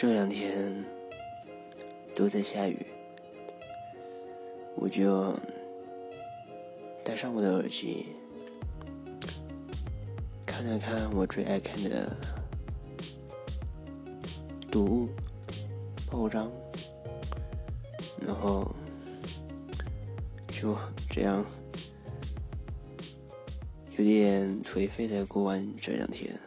这两天都在下雨，我就戴上我的耳机，看了看我最爱看的读物、报章，然后就这样有点颓废的过完这两天。